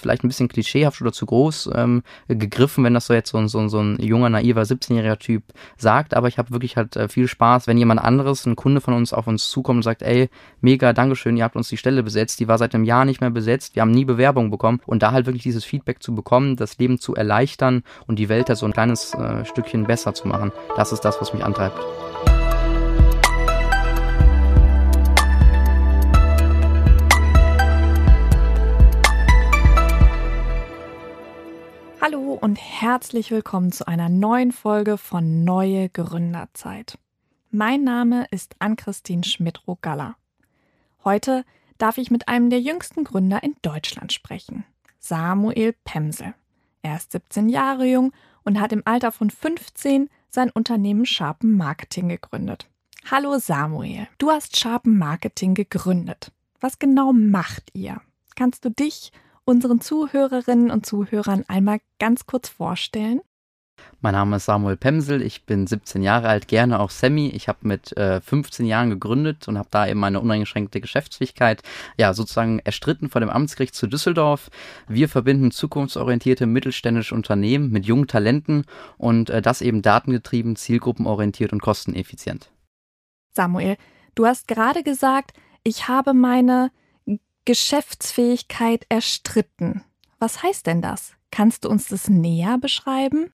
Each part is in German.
vielleicht ein bisschen klischeehaft oder zu groß ähm, gegriffen, wenn das so jetzt so, so, so ein junger, naiver 17-jähriger Typ sagt, aber ich habe wirklich halt äh, viel Spaß, wenn jemand anderes, ein Kunde von uns auf uns zukommt und sagt, ey, mega, Dankeschön, ihr habt uns die Stelle besetzt, die war seit einem Jahr nicht mehr besetzt, wir haben nie Bewerbung bekommen und da halt wirklich dieses Feedback zu bekommen, das Leben zu erleichtern und die Welt da so ein kleines äh, Stückchen besser zu machen, das ist das, was mich antreibt. Und herzlich willkommen zu einer neuen Folge von Neue Gründerzeit. Mein Name ist Ann-Christine Schmidt-Rogalla. Heute darf ich mit einem der jüngsten Gründer in Deutschland sprechen, Samuel Pemsel. Er ist 17 Jahre jung und hat im Alter von 15 sein Unternehmen Sharpen Marketing gegründet. Hallo Samuel, du hast Sharpen Marketing gegründet. Was genau macht ihr? Kannst du dich unseren Zuhörerinnen und Zuhörern einmal ganz kurz vorstellen? Mein Name ist Samuel Pemsel, ich bin 17 Jahre alt, gerne auch Semi. Ich habe mit äh, 15 Jahren gegründet und habe da eben meine uneingeschränkte Geschäftsfähigkeit ja sozusagen erstritten vor dem Amtsgericht zu Düsseldorf. Wir verbinden zukunftsorientierte mittelständische Unternehmen mit jungen Talenten und äh, das eben datengetrieben, zielgruppenorientiert und kosteneffizient. Samuel, du hast gerade gesagt, ich habe meine Geschäftsfähigkeit erstritten. Was heißt denn das? Kannst du uns das näher beschreiben?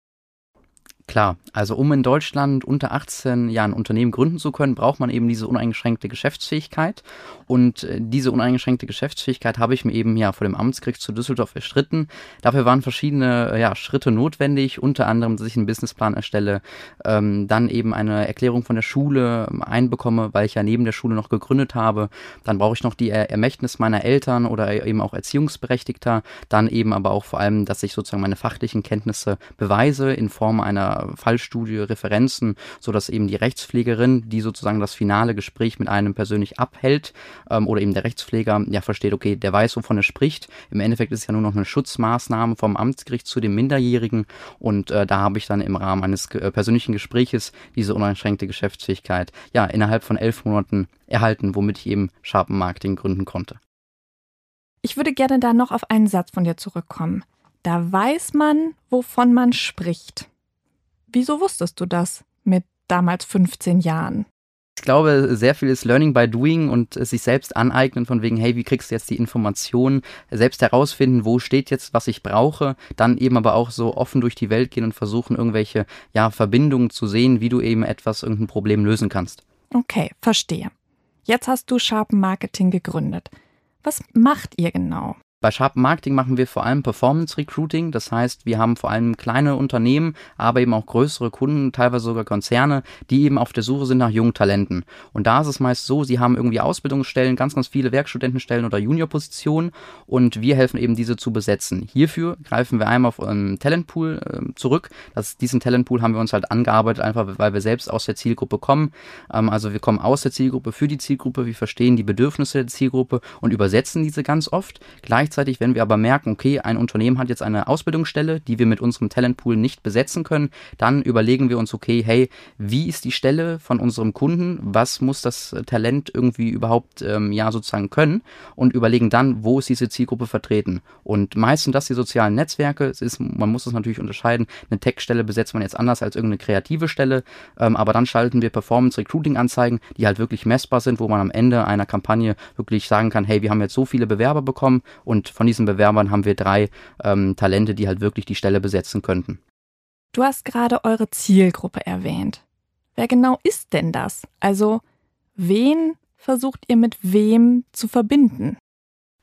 Klar, also um in Deutschland unter 18 Jahren ein Unternehmen gründen zu können, braucht man eben diese uneingeschränkte Geschäftsfähigkeit. Und äh, diese uneingeschränkte Geschäftsfähigkeit habe ich mir eben ja vor dem Amtsgericht zu Düsseldorf erstritten. Dafür waren verschiedene äh, ja, Schritte notwendig, unter anderem, dass ich einen Businessplan erstelle, ähm, dann eben eine Erklärung von der Schule ähm, einbekomme, weil ich ja neben der Schule noch gegründet habe. Dann brauche ich noch die er Ermächtnis meiner Eltern oder eben auch Erziehungsberechtigter. Dann eben aber auch vor allem, dass ich sozusagen meine fachlichen Kenntnisse beweise in Form einer Fallstudie, Referenzen, so dass eben die Rechtspflegerin, die sozusagen das finale Gespräch mit einem persönlich abhält, ähm, oder eben der Rechtspfleger ja versteht, okay, der weiß, wovon er spricht. Im Endeffekt ist es ja nur noch eine Schutzmaßnahme vom Amtsgericht zu dem Minderjährigen und äh, da habe ich dann im Rahmen eines äh, persönlichen Gespräches diese uneingeschränkte Geschäftsfähigkeit ja innerhalb von elf Monaten erhalten, womit ich eben Sharpen Marketing gründen konnte. Ich würde gerne da noch auf einen Satz von dir zurückkommen. Da weiß man, wovon man spricht. Wieso wusstest du das mit damals 15 Jahren? Ich glaube, sehr viel ist Learning by Doing und sich selbst aneignen von wegen, hey, wie kriegst du jetzt die Informationen, selbst herausfinden, wo steht jetzt, was ich brauche, dann eben aber auch so offen durch die Welt gehen und versuchen, irgendwelche, ja, Verbindungen zu sehen, wie du eben etwas, irgendein Problem lösen kannst. Okay, verstehe. Jetzt hast du Sharpen Marketing gegründet. Was macht ihr genau? Bei Sharp Marketing machen wir vor allem Performance Recruiting. Das heißt, wir haben vor allem kleine Unternehmen, aber eben auch größere Kunden, teilweise sogar Konzerne, die eben auf der Suche sind nach jungen Talenten. Und da ist es meist so, sie haben irgendwie Ausbildungsstellen, ganz, ganz viele Werkstudentenstellen oder Juniorpositionen und wir helfen eben diese zu besetzen. Hierfür greifen wir einmal auf einen Talentpool äh, zurück. Das, diesen Talentpool haben wir uns halt angearbeitet, einfach weil wir selbst aus der Zielgruppe kommen. Ähm, also wir kommen aus der Zielgruppe für die Zielgruppe, wir verstehen die Bedürfnisse der Zielgruppe und übersetzen diese ganz oft. Gleich Gleichzeitig, wenn wir aber merken, okay, ein Unternehmen hat jetzt eine Ausbildungsstelle, die wir mit unserem Talentpool nicht besetzen können, dann überlegen wir uns, okay, hey, wie ist die Stelle von unserem Kunden? Was muss das Talent irgendwie überhaupt ähm, ja sozusagen können? Und überlegen dann, wo ist diese Zielgruppe vertreten? Und meistens das die sozialen Netzwerke. Es ist, man muss das natürlich unterscheiden. Eine Tech-Stelle besetzt man jetzt anders als irgendeine kreative Stelle, ähm, aber dann schalten wir Performance Recruiting Anzeigen, die halt wirklich messbar sind, wo man am Ende einer Kampagne wirklich sagen kann, hey, wir haben jetzt so viele Bewerber bekommen und und von diesen Bewerbern haben wir drei ähm, Talente, die halt wirklich die Stelle besetzen könnten. Du hast gerade eure Zielgruppe erwähnt. Wer genau ist denn das? Also, wen versucht ihr mit wem zu verbinden?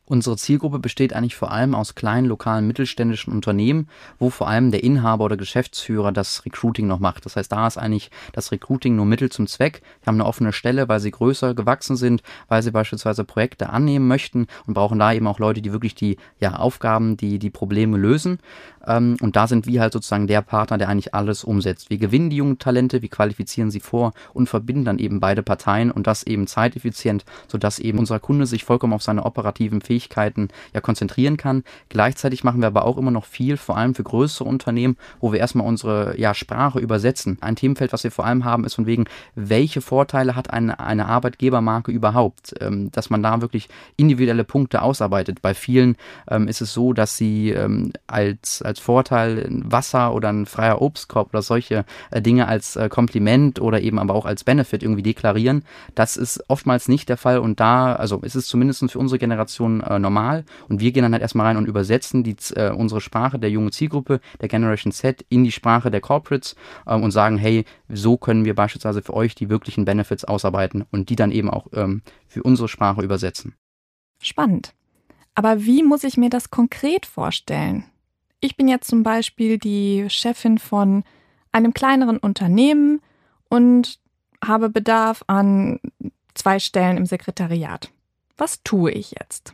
Unsere Zielgruppe besteht eigentlich vor allem aus kleinen, lokalen, mittelständischen Unternehmen, wo vor allem der Inhaber oder Geschäftsführer das Recruiting noch macht. Das heißt, da ist eigentlich das Recruiting nur Mittel zum Zweck. Die haben eine offene Stelle, weil sie größer gewachsen sind, weil sie beispielsweise Projekte annehmen möchten und brauchen da eben auch Leute, die wirklich die ja, Aufgaben, die die Probleme lösen. Ähm, und da sind wir halt sozusagen der Partner, der eigentlich alles umsetzt. Wir gewinnen die jungen Talente, wir qualifizieren sie vor und verbinden dann eben beide Parteien und das eben zeiteffizient, sodass eben unser Kunde sich vollkommen auf seine operativen Fähigkeiten ja konzentrieren kann. Gleichzeitig machen wir aber auch immer noch viel, vor allem für größere Unternehmen, wo wir erstmal unsere ja, Sprache übersetzen. Ein Themenfeld, was wir vor allem haben, ist von wegen, welche Vorteile hat eine, eine Arbeitgebermarke überhaupt? Ähm, dass man da wirklich individuelle Punkte ausarbeitet. Bei vielen ähm, ist es so, dass sie ähm, als, als Vorteil Wasser oder ein freier Obstkorb oder solche äh, Dinge als äh, Kompliment oder eben aber auch als Benefit irgendwie deklarieren. Das ist oftmals nicht der Fall und da, also ist es zumindest für unsere Generation äh, normal und wir gehen dann halt erstmal rein und übersetzen die, äh, unsere Sprache der jungen Zielgruppe, der Generation Z, in die Sprache der Corporates ähm, und sagen, hey, so können wir beispielsweise für euch die wirklichen Benefits ausarbeiten und die dann eben auch ähm, für unsere Sprache übersetzen. Spannend. Aber wie muss ich mir das konkret vorstellen? Ich bin jetzt zum Beispiel die Chefin von einem kleineren Unternehmen und habe Bedarf an zwei Stellen im Sekretariat. Was tue ich jetzt?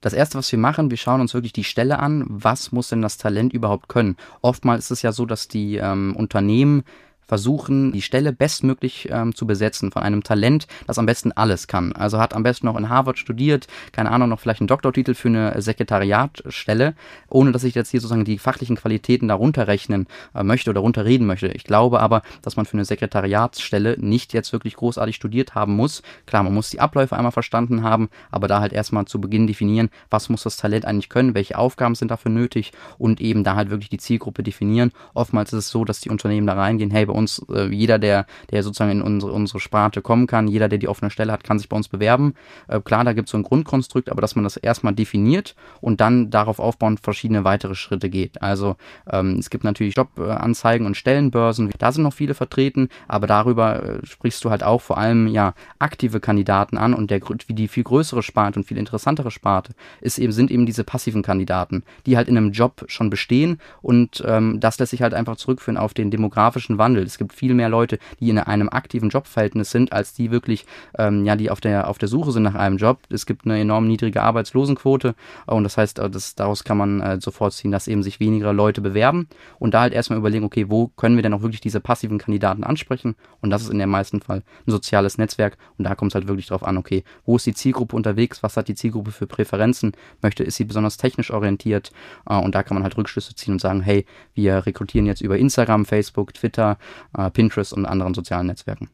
Das erste, was wir machen, wir schauen uns wirklich die Stelle an. Was muss denn das Talent überhaupt können? Oftmals ist es ja so, dass die ähm, Unternehmen versuchen, die Stelle bestmöglich ähm, zu besetzen von einem Talent, das am besten alles kann. Also hat am besten noch in Harvard studiert, keine Ahnung, noch vielleicht einen Doktortitel für eine Sekretariatstelle, ohne dass ich jetzt hier sozusagen die fachlichen Qualitäten darunter rechnen äh, möchte oder runterreden möchte. Ich glaube aber, dass man für eine Sekretariatsstelle nicht jetzt wirklich großartig studiert haben muss. Klar, man muss die Abläufe einmal verstanden haben, aber da halt erstmal zu Beginn definieren, was muss das Talent eigentlich können, welche Aufgaben sind dafür nötig und eben da halt wirklich die Zielgruppe definieren. Oftmals ist es so, dass die Unternehmen da reingehen, hey, bei uns äh, jeder, der, der sozusagen in unsere, unsere Sparte kommen kann, jeder, der die offene Stelle hat, kann sich bei uns bewerben. Äh, klar, da gibt es so ein Grundkonstrukt, aber dass man das erstmal definiert und dann darauf aufbauend verschiedene weitere Schritte geht. Also ähm, es gibt natürlich Jobanzeigen und Stellenbörsen, da sind noch viele vertreten, aber darüber äh, sprichst du halt auch vor allem ja aktive Kandidaten an und der wie die viel größere Sparte und viel interessantere Sparte ist eben sind eben diese passiven Kandidaten, die halt in einem Job schon bestehen und ähm, das lässt sich halt einfach zurückführen auf den demografischen Wandel. Es gibt viel mehr Leute, die in einem aktiven Jobverhältnis sind, als die wirklich, ähm, ja, die auf der, auf der Suche sind nach einem Job. Es gibt eine enorm niedrige Arbeitslosenquote und das heißt, äh, das, daraus kann man äh, sofort ziehen, dass eben sich weniger Leute bewerben und da halt erstmal überlegen, okay, wo können wir denn auch wirklich diese passiven Kandidaten ansprechen? Und das ist in dem meisten Fall ein soziales Netzwerk und da kommt es halt wirklich drauf an, okay, wo ist die Zielgruppe unterwegs? Was hat die Zielgruppe für Präferenzen? Möchte, ist sie besonders technisch orientiert? Äh, und da kann man halt Rückschlüsse ziehen und sagen, hey, wir rekrutieren jetzt über Instagram, Facebook, Twitter, äh, Pinterest und anderen sozialen Netzwerken.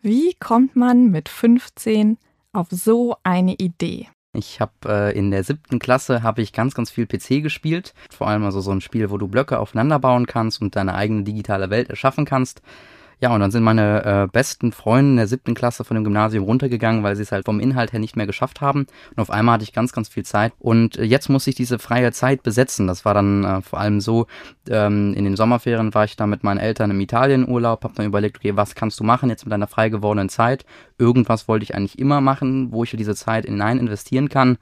Wie kommt man mit 15 auf so eine Idee? Ich habe äh, in der siebten Klasse habe ich ganz, ganz viel PC gespielt. Vor allem also so ein Spiel, wo du Blöcke aufeinander bauen kannst und deine eigene digitale Welt erschaffen kannst. Ja, und dann sind meine äh, besten Freunde in der siebten Klasse von dem Gymnasium runtergegangen, weil sie es halt vom Inhalt her nicht mehr geschafft haben. Und auf einmal hatte ich ganz, ganz viel Zeit. Und äh, jetzt muss ich diese freie Zeit besetzen. Das war dann äh, vor allem so, ähm, in den Sommerferien war ich da mit meinen Eltern im Italienurlaub, habe dann überlegt, okay, was kannst du machen jetzt mit deiner frei gewordenen Zeit? Irgendwas wollte ich eigentlich immer machen, wo ich diese Zeit hinein investieren kann.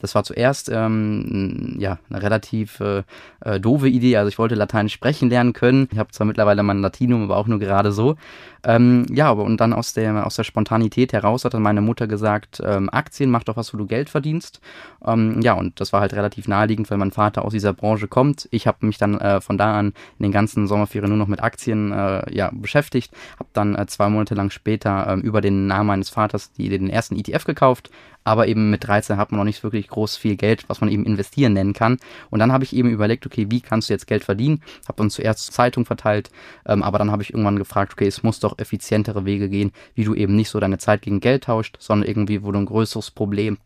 Das war zuerst ähm, ja eine relativ äh, äh, doofe Idee. Also ich wollte Lateinisch sprechen lernen können. Ich habe zwar mittlerweile mein Latinum, aber auch nur gerade so. Ähm, ja, aber und dann aus der, aus der Spontanität heraus hat dann meine Mutter gesagt, ähm, Aktien, mach doch was, wo du Geld verdienst. Ähm, ja, und das war halt relativ naheliegend, weil mein Vater aus dieser Branche kommt. Ich habe mich dann äh, von da an in den ganzen Sommerferien nur noch mit Aktien äh, ja, beschäftigt. Habe dann äh, zwei Monate lang später ähm, über den Namen meines Vaters die, den ersten ETF gekauft. Aber eben mit 13 hat man noch nicht wirklich groß viel Geld, was man eben investieren nennen kann. Und dann habe ich eben überlegt, okay, wie kannst du jetzt Geld verdienen? Habe dann zuerst Zeitung verteilt, ähm, aber dann habe ich irgendwann gefragt, okay, es muss doch doch effizientere Wege gehen, wie du eben nicht so deine Zeit gegen Geld tauscht, sondern irgendwie, wo du ein größeres Problem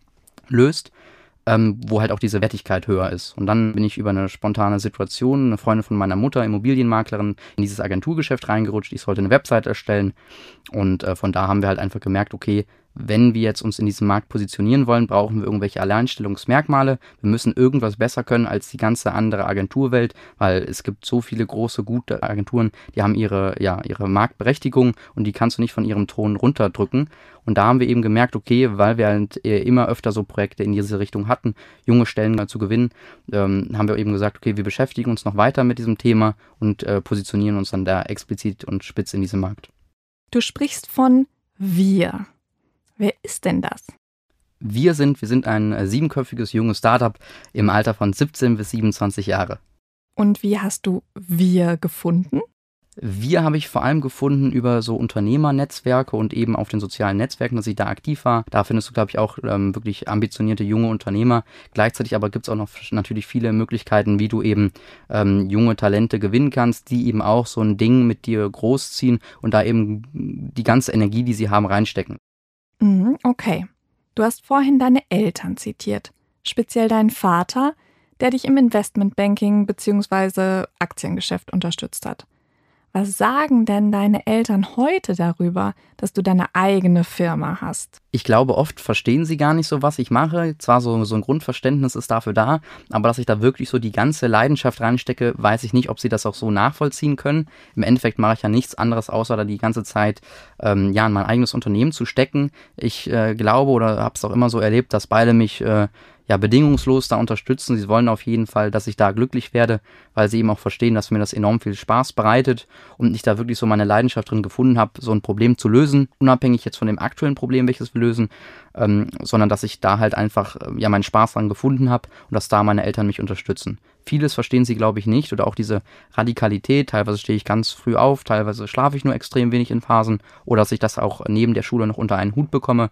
löst. Ähm, wo halt auch diese Wertigkeit höher ist. Und dann bin ich über eine spontane Situation, eine Freundin von meiner Mutter, Immobilienmaklerin, in dieses Agenturgeschäft reingerutscht. Ich sollte eine Website erstellen. Und äh, von da haben wir halt einfach gemerkt, okay, wenn wir jetzt uns in diesem Markt positionieren wollen, brauchen wir irgendwelche Alleinstellungsmerkmale. Wir müssen irgendwas besser können als die ganze andere Agenturwelt, weil es gibt so viele große, gute Agenturen, die haben ihre, ja, ihre Marktberechtigung und die kannst du nicht von ihrem Thron runterdrücken. Und da haben wir eben gemerkt, okay, weil wir halt immer öfter so Projekte in diese Richtung hatten, junge Stellen zu gewinnen, ähm, haben wir eben gesagt, okay, wir beschäftigen uns noch weiter mit diesem Thema und äh, positionieren uns dann da explizit und spitz in diesem Markt. Du sprichst von wir. Wer ist denn das? Wir sind, wir sind ein äh, siebenköpfiges junges Startup im Alter von 17 bis 27 Jahre. Und wie hast du wir gefunden? Wir habe ich vor allem gefunden über so Unternehmernetzwerke und eben auf den sozialen Netzwerken, dass ich da aktiv war. Da findest du, glaube ich, auch ähm, wirklich ambitionierte junge Unternehmer. Gleichzeitig aber gibt es auch noch natürlich viele Möglichkeiten, wie du eben ähm, junge Talente gewinnen kannst, die eben auch so ein Ding mit dir großziehen und da eben die ganze Energie, die sie haben, reinstecken. Mhm, okay. Du hast vorhin deine Eltern zitiert, speziell deinen Vater, der dich im Investmentbanking bzw. Aktiengeschäft unterstützt hat. Was sagen denn deine Eltern heute darüber, dass du deine eigene Firma hast? Ich glaube, oft verstehen sie gar nicht so, was ich mache. Zwar so, so ein Grundverständnis ist dafür da, aber dass ich da wirklich so die ganze Leidenschaft reinstecke, weiß ich nicht, ob sie das auch so nachvollziehen können. Im Endeffekt mache ich ja nichts anderes, außer da die ganze Zeit ähm, ja, in mein eigenes Unternehmen zu stecken. Ich äh, glaube oder habe es auch immer so erlebt, dass beide mich äh, ja, bedingungslos da unterstützen. Sie wollen auf jeden Fall, dass ich da glücklich werde, weil sie eben auch verstehen, dass mir das enorm viel Spaß bereitet und ich da wirklich so meine Leidenschaft drin gefunden habe, so ein Problem zu lösen, unabhängig jetzt von dem aktuellen Problem, welches wir lösen, ähm, sondern dass ich da halt einfach äh, ja meinen Spaß dran gefunden habe und dass da meine Eltern mich unterstützen. Vieles verstehen sie, glaube ich, nicht oder auch diese Radikalität. Teilweise stehe ich ganz früh auf, teilweise schlafe ich nur extrem wenig in Phasen oder dass ich das auch neben der Schule noch unter einen Hut bekomme.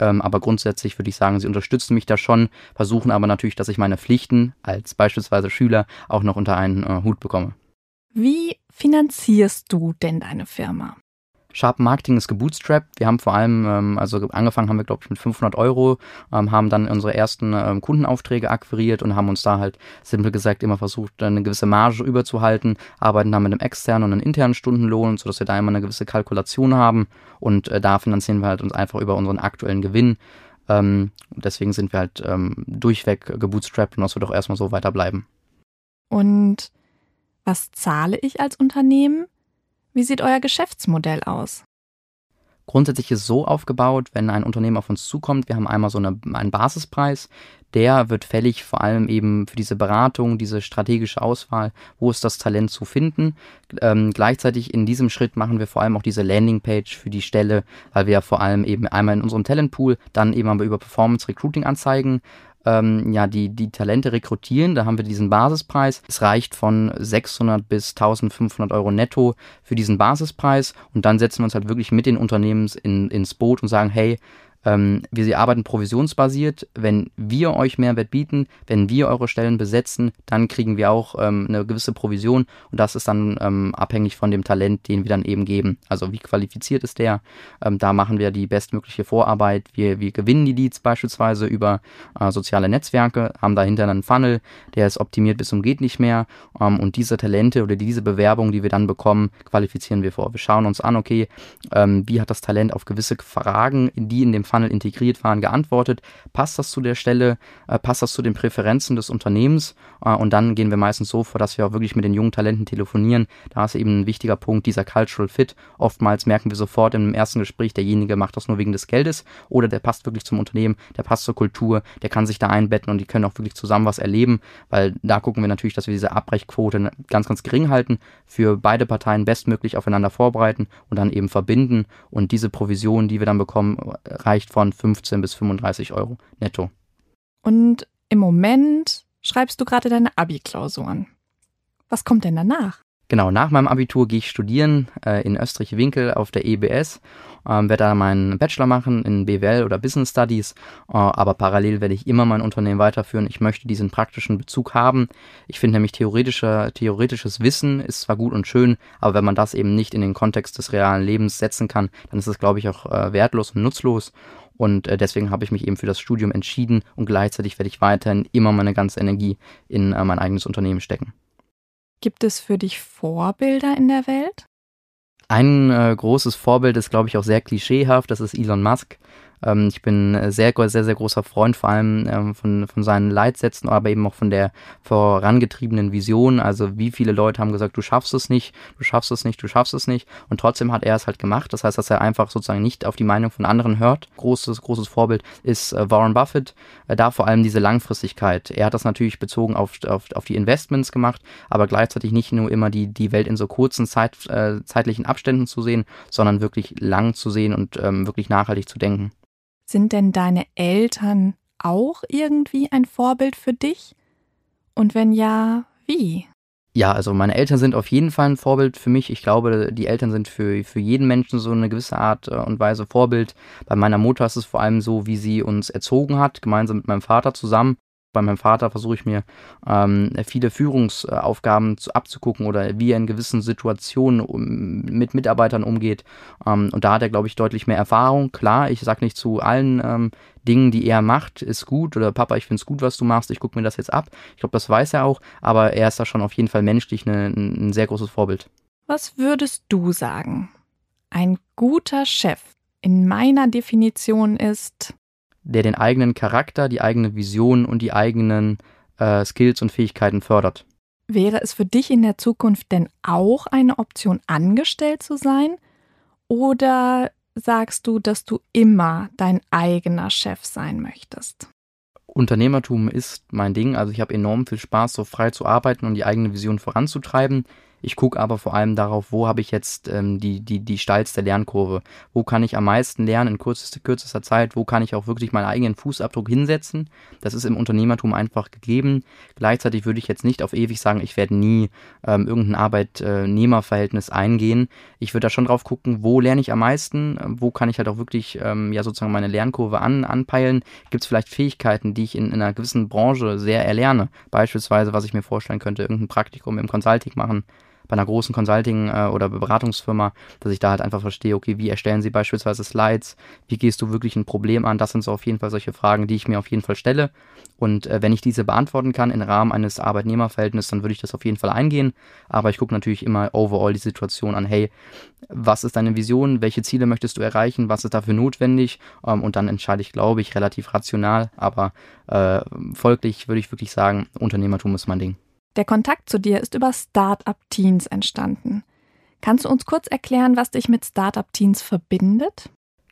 Ähm, aber grundsätzlich würde ich sagen, sie unterstützen mich da schon, versuchen aber natürlich, dass ich meine Pflichten als beispielsweise Schüler auch noch unter einen äh, Hut bekomme. Wie finanzierst du denn deine Firma? Sharp Marketing ist gebootstrapped. Wir haben vor allem, ähm, also angefangen haben wir, glaube ich, mit 500 Euro, ähm, haben dann unsere ersten ähm, Kundenaufträge akquiriert und haben uns da halt, simpel gesagt, immer versucht, eine gewisse Marge überzuhalten, arbeiten dann mit einem externen und einem internen Stundenlohn, sodass wir da immer eine gewisse Kalkulation haben und äh, da finanzieren wir halt uns einfach über unseren aktuellen Gewinn. Ähm, deswegen sind wir halt ähm, durchweg gebootstrapped und das wird auch erstmal so weiterbleiben. Und was zahle ich als Unternehmen? Wie sieht euer Geschäftsmodell aus? Grundsätzlich ist so aufgebaut, wenn ein Unternehmen auf uns zukommt, wir haben einmal so eine, einen Basispreis, der wird fällig vor allem eben für diese Beratung, diese strategische Auswahl, wo ist das Talent zu finden. Ähm, gleichzeitig in diesem Schritt machen wir vor allem auch diese Landingpage für die Stelle, weil wir vor allem eben einmal in unserem Talentpool, dann eben aber über Performance Recruiting Anzeigen ähm, ja, die, die Talente rekrutieren. Da haben wir diesen Basispreis. Es reicht von 600 bis 1500 Euro netto für diesen Basispreis. Und dann setzen wir uns halt wirklich mit den Unternehmen in, ins Boot und sagen, hey, ähm, wir arbeiten provisionsbasiert. Wenn wir euch Mehrwert bieten, wenn wir eure Stellen besetzen, dann kriegen wir auch ähm, eine gewisse Provision und das ist dann ähm, abhängig von dem Talent, den wir dann eben geben. Also wie qualifiziert ist der? Ähm, da machen wir die bestmögliche Vorarbeit. Wir, wir gewinnen die Leads beispielsweise über äh, soziale Netzwerke, haben dahinter einen Funnel, der ist optimiert bis zum geht nicht mehr ähm, und diese Talente oder diese Bewerbung, die wir dann bekommen, qualifizieren wir vor. Wir schauen uns an, okay, ähm, wie hat das Talent auf gewisse Fragen, die in dem Funnel integriert waren, geantwortet. Passt das zu der Stelle? Äh, passt das zu den Präferenzen des Unternehmens? Äh, und dann gehen wir meistens so vor, dass wir auch wirklich mit den jungen Talenten telefonieren. Da ist eben ein wichtiger Punkt, dieser Cultural Fit. Oftmals merken wir sofort im ersten Gespräch, derjenige macht das nur wegen des Geldes oder der passt wirklich zum Unternehmen, der passt zur Kultur, der kann sich da einbetten und die können auch wirklich zusammen was erleben, weil da gucken wir natürlich, dass wir diese Abbrechquote ganz, ganz gering halten, für beide Parteien bestmöglich aufeinander vorbereiten und dann eben verbinden und diese Provision, die wir dann bekommen, reicht reicht von 15 bis 35 Euro netto. Und im Moment schreibst du gerade deine Abi-Klausuren. Was kommt denn danach? Genau, nach meinem Abitur gehe ich studieren äh, in Österreich-Winkel auf der EBS, ähm, werde da meinen Bachelor machen in BWL oder Business Studies, äh, aber parallel werde ich immer mein Unternehmen weiterführen. Ich möchte diesen praktischen Bezug haben. Ich finde nämlich theoretischer, theoretisches Wissen ist zwar gut und schön, aber wenn man das eben nicht in den Kontext des realen Lebens setzen kann, dann ist es, glaube ich, auch äh, wertlos und nutzlos. Und äh, deswegen habe ich mich eben für das Studium entschieden und gleichzeitig werde ich weiterhin immer meine ganze Energie in äh, mein eigenes Unternehmen stecken. Gibt es für dich Vorbilder in der Welt? Ein äh, großes Vorbild ist, glaube ich, auch sehr klischeehaft, das ist Elon Musk. Ähm, ich bin sehr, sehr, sehr großer Freund vor allem ähm, von, von seinen Leitsätzen, aber eben auch von der vorangetriebenen Vision. Also wie viele Leute haben gesagt, du schaffst es nicht, du schaffst es nicht, du schaffst es nicht. Und trotzdem hat er es halt gemacht. Das heißt, dass er einfach sozusagen nicht auf die Meinung von anderen hört. Großes, großes Vorbild ist äh, Warren Buffett. Äh, da vor allem diese Langfristigkeit. Er hat das natürlich bezogen auf, auf, auf die Investments gemacht, aber gleichzeitig nicht nur immer die, die Welt in so kurzen Zeit, äh, zeitlichen Abständen zu sehen, sondern wirklich lang zu sehen und ähm, wirklich nachhaltig zu denken. Sind denn deine Eltern auch irgendwie ein Vorbild für dich? Und wenn ja, wie? Ja, also meine Eltern sind auf jeden Fall ein Vorbild für mich. Ich glaube, die Eltern sind für, für jeden Menschen so eine gewisse Art äh, und Weise Vorbild. Bei meiner Mutter ist es vor allem so, wie sie uns erzogen hat, gemeinsam mit meinem Vater zusammen. Bei meinem Vater versuche ich mir ähm, viele Führungsaufgaben zu, abzugucken oder wie er in gewissen Situationen um, mit Mitarbeitern umgeht. Ähm, und da hat er, glaube ich, deutlich mehr Erfahrung. Klar, ich sage nicht zu allen ähm, Dingen, die er macht, ist gut oder Papa, ich finde es gut, was du machst, ich gucke mir das jetzt ab. Ich glaube, das weiß er auch, aber er ist da schon auf jeden Fall menschlich eine, ein sehr großes Vorbild. Was würdest du sagen? Ein guter Chef in meiner Definition ist der den eigenen Charakter, die eigene Vision und die eigenen äh, Skills und Fähigkeiten fördert. Wäre es für dich in der Zukunft denn auch eine Option, angestellt zu sein? Oder sagst du, dass du immer dein eigener Chef sein möchtest? Unternehmertum ist mein Ding. Also ich habe enorm viel Spaß, so frei zu arbeiten und die eigene Vision voranzutreiben. Ich gucke aber vor allem darauf, wo habe ich jetzt ähm, die, die, die steilste Lernkurve. Wo kann ich am meisten lernen in kürzester, kürzester Zeit? Wo kann ich auch wirklich meinen eigenen Fußabdruck hinsetzen? Das ist im Unternehmertum einfach gegeben. Gleichzeitig würde ich jetzt nicht auf ewig sagen, ich werde nie ähm, irgendein Arbeitnehmerverhältnis eingehen. Ich würde da schon drauf gucken, wo lerne ich am meisten? Wo kann ich halt auch wirklich ähm, ja sozusagen meine Lernkurve an, anpeilen? Gibt es vielleicht Fähigkeiten, die ich in, in einer gewissen Branche sehr erlerne? Beispielsweise, was ich mir vorstellen könnte, irgendein Praktikum im Consulting machen bei einer großen Consulting- äh, oder Beratungsfirma, dass ich da halt einfach verstehe, okay, wie erstellen sie beispielsweise Slides, wie gehst du wirklich ein Problem an, das sind so auf jeden Fall solche Fragen, die ich mir auf jeden Fall stelle. Und äh, wenn ich diese beantworten kann im Rahmen eines Arbeitnehmerverhältnisses, dann würde ich das auf jeden Fall eingehen, aber ich gucke natürlich immer overall die Situation an, hey, was ist deine Vision, welche Ziele möchtest du erreichen, was ist dafür notwendig? Ähm, und dann entscheide ich, glaube ich, relativ rational, aber äh, folglich würde ich wirklich sagen, Unternehmertum ist mein Ding. Der Kontakt zu dir ist über Startup Teens entstanden. Kannst du uns kurz erklären, was dich mit Startup Teens verbindet?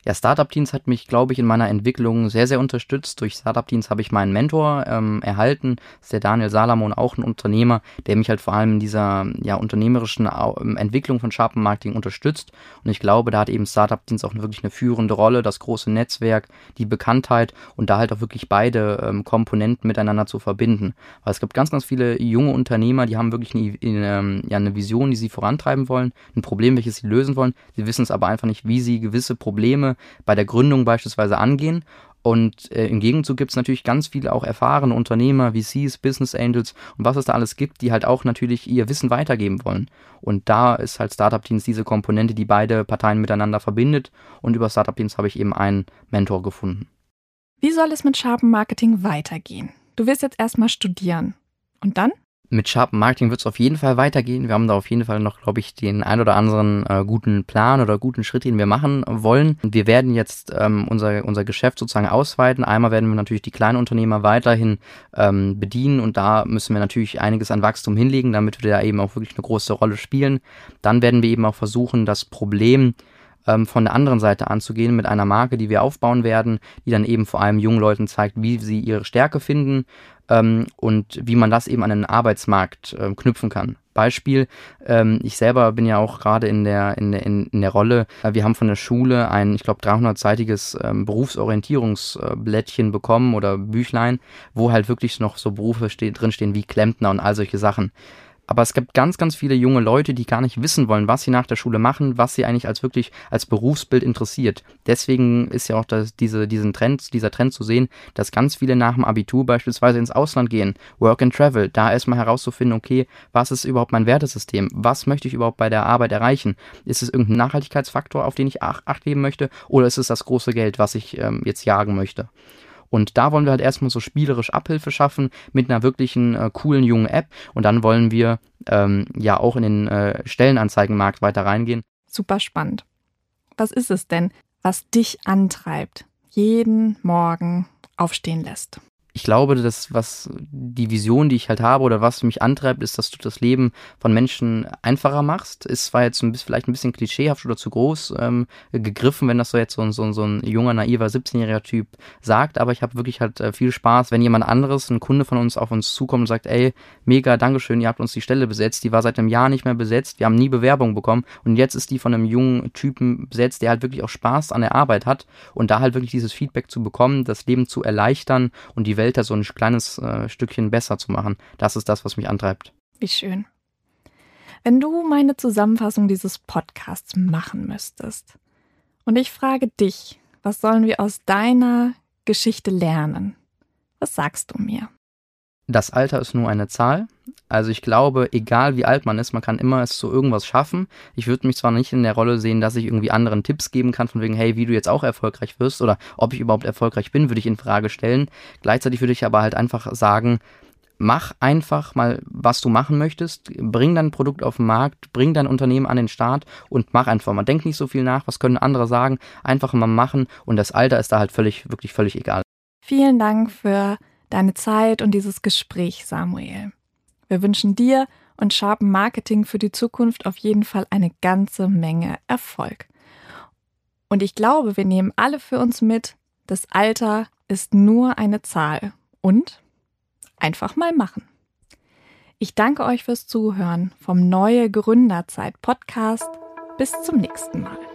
Ja, Startup Teens hat mich, glaube ich, in meiner Entwicklung sehr, sehr unterstützt. Durch Startup Teens habe ich meinen Mentor ähm, erhalten. Das ist der Daniel Salomon, auch ein Unternehmer, der mich halt vor allem in dieser ja, unternehmerischen ähm, Entwicklung von Sharpen Marketing unterstützt. Und ich glaube, da hat eben Startup Teens auch wirklich eine führende Rolle, das große Netzwerk, die Bekanntheit und da halt auch wirklich beide ähm, Komponenten miteinander zu verbinden. Weil es gibt ganz, ganz viele junge Unternehmer, die haben wirklich eine, eine, ja, eine Vision, die sie vorantreiben wollen, ein Problem, welches sie lösen wollen. Sie wissen es aber einfach nicht, wie sie gewisse Probleme bei der Gründung beispielsweise angehen. Und äh, im Gegenzug gibt es natürlich ganz viele auch erfahrene Unternehmer, VCs, Business Angels und was es da alles gibt, die halt auch natürlich ihr Wissen weitergeben wollen. Und da ist halt Startup Teams diese Komponente, die beide Parteien miteinander verbindet. Und über Startup Teams habe ich eben einen Mentor gefunden. Wie soll es mit Sharpen Marketing weitergehen? Du wirst jetzt erstmal studieren. Und dann? Mit Sharp Marketing wird es auf jeden Fall weitergehen. Wir haben da auf jeden Fall noch, glaube ich, den ein oder anderen äh, guten Plan oder guten Schritt, den wir machen wollen. Wir werden jetzt ähm, unser, unser Geschäft sozusagen ausweiten. Einmal werden wir natürlich die kleinen Unternehmer weiterhin ähm, bedienen und da müssen wir natürlich einiges an Wachstum hinlegen, damit wir da eben auch wirklich eine große Rolle spielen. Dann werden wir eben auch versuchen, das Problem ähm, von der anderen Seite anzugehen mit einer Marke, die wir aufbauen werden, die dann eben vor allem jungen Leuten zeigt, wie sie ihre Stärke finden ähm, und wie man das eben an den Arbeitsmarkt äh, knüpfen kann. Beispiel, ähm, ich selber bin ja auch gerade in der, in der, in, der Rolle, äh, wir haben von der Schule ein, ich glaube, 300-seitiges ähm, Berufsorientierungsblättchen bekommen oder Büchlein, wo halt wirklich noch so Berufe ste drinstehen wie Klempner und all solche Sachen. Aber es gibt ganz, ganz viele junge Leute, die gar nicht wissen wollen, was sie nach der Schule machen, was sie eigentlich als wirklich als Berufsbild interessiert. Deswegen ist ja auch das, diese, diesen Trend, dieser Trend zu sehen, dass ganz viele nach dem Abitur beispielsweise ins Ausland gehen, Work and Travel, da erstmal herauszufinden, okay, was ist überhaupt mein Wertesystem? Was möchte ich überhaupt bei der Arbeit erreichen? Ist es irgendein Nachhaltigkeitsfaktor, auf den ich Acht geben möchte? Oder ist es das große Geld, was ich ähm, jetzt jagen möchte? Und da wollen wir halt erstmal so spielerisch Abhilfe schaffen mit einer wirklichen äh, coolen jungen App. Und dann wollen wir ähm, ja auch in den äh, Stellenanzeigenmarkt weiter reingehen. Super spannend. Was ist es denn, was dich antreibt, jeden Morgen aufstehen lässt? Ich glaube, dass was die Vision, die ich halt habe oder was mich antreibt, ist, dass du das Leben von Menschen einfacher machst. Ist zwar jetzt ein bisschen, vielleicht ein bisschen klischeehaft oder zu groß ähm, gegriffen, wenn das so jetzt so, ein so, so ein junger, naiver 17-jähriger Typ sagt, aber ich habe wirklich halt äh, viel Spaß, wenn jemand anderes, ein Kunde von uns auf uns zukommt und sagt, ey, mega, Dankeschön, ihr habt uns die Stelle besetzt, die war seit einem Jahr nicht mehr besetzt, wir haben nie Bewerbung bekommen und jetzt ist die von einem jungen Typen besetzt, der halt wirklich auch Spaß an der Arbeit hat und da halt wirklich dieses Feedback zu bekommen, das Leben zu erleichtern und die Welt Welt so ein kleines äh, Stückchen besser zu machen. Das ist das, was mich antreibt. Wie schön. Wenn du meine Zusammenfassung dieses Podcasts machen müsstest und ich frage dich, was sollen wir aus deiner Geschichte lernen? Was sagst du mir? Das Alter ist nur eine Zahl. Also ich glaube, egal wie alt man ist, man kann immer es zu irgendwas schaffen. Ich würde mich zwar nicht in der Rolle sehen, dass ich irgendwie anderen Tipps geben kann, von wegen, hey, wie du jetzt auch erfolgreich wirst oder ob ich überhaupt erfolgreich bin, würde ich in Frage stellen. Gleichzeitig würde ich aber halt einfach sagen, mach einfach mal, was du machen möchtest, bring dein Produkt auf den Markt, bring dein Unternehmen an den Start und mach einfach mal. Denk nicht so viel nach, was können andere sagen, einfach mal machen und das Alter ist da halt völlig, wirklich völlig egal. Vielen Dank für deine Zeit und dieses Gespräch, Samuel. Wir wünschen dir und Sharpen Marketing für die Zukunft auf jeden Fall eine ganze Menge Erfolg. Und ich glaube, wir nehmen alle für uns mit, das Alter ist nur eine Zahl. Und einfach mal machen. Ich danke euch fürs Zuhören vom Neue Gründerzeit Podcast. Bis zum nächsten Mal.